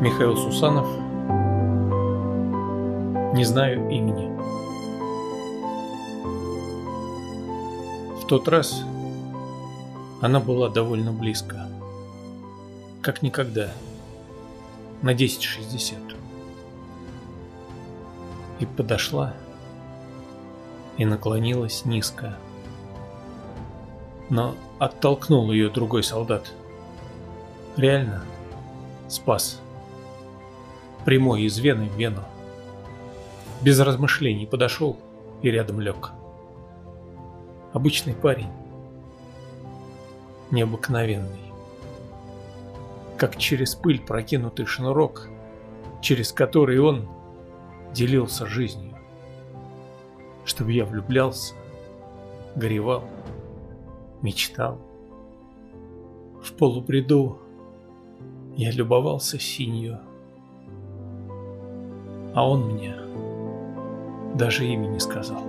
Михаил Сусанов. Не знаю имени. В тот раз она была довольно близко. Как никогда. На 10.60 И подошла И наклонилась низко. Но оттолкнул ее другой солдат. Реально спас прямой из вены в вену. Без размышлений подошел и рядом лег. Обычный парень. Необыкновенный. Как через пыль прокинутый шнурок, через который он делился жизнью. Чтобы я влюблялся, горевал, мечтал. В полубреду я любовался синью а он мне даже имя не сказал.